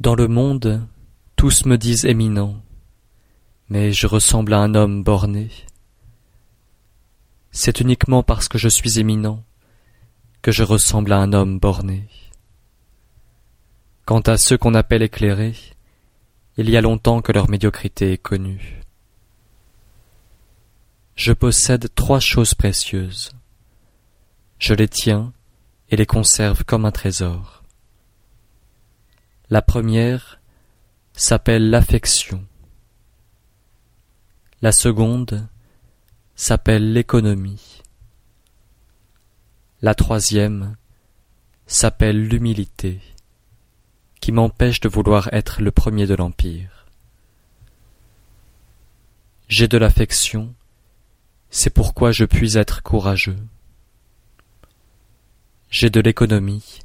Dans le monde, tous me disent éminent, mais je ressemble à un homme borné. C'est uniquement parce que je suis éminent que je ressemble à un homme borné. Quant à ceux qu'on appelle éclairés, il y a longtemps que leur médiocrité est connue. Je possède trois choses précieuses. Je les tiens et les conserve comme un trésor. La première s'appelle l'affection. La seconde s'appelle l'économie. La troisième s'appelle l'humilité, qui m'empêche de vouloir être le premier de l'Empire. J'ai de l'affection, c'est pourquoi je puis être courageux. J'ai de l'économie,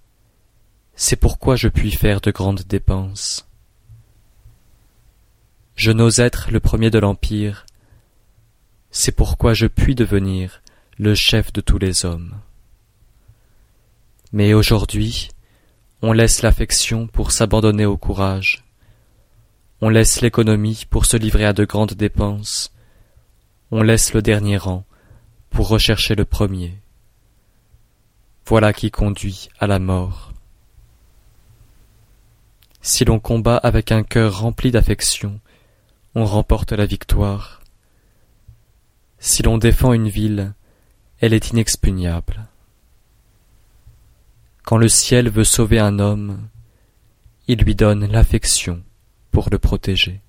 c'est pourquoi je puis faire de grandes dépenses. Je n'ose être le premier de l'Empire, c'est pourquoi je puis devenir le chef de tous les hommes. Mais aujourd'hui, on laisse l'affection pour s'abandonner au courage, on laisse l'économie pour se livrer à de grandes dépenses, on laisse le dernier rang pour rechercher le premier voilà qui conduit à la mort. Si l'on combat avec un cœur rempli d'affection, on remporte la victoire. Si l'on défend une ville, elle est inexpugnable. Quand le ciel veut sauver un homme, il lui donne l'affection pour le protéger.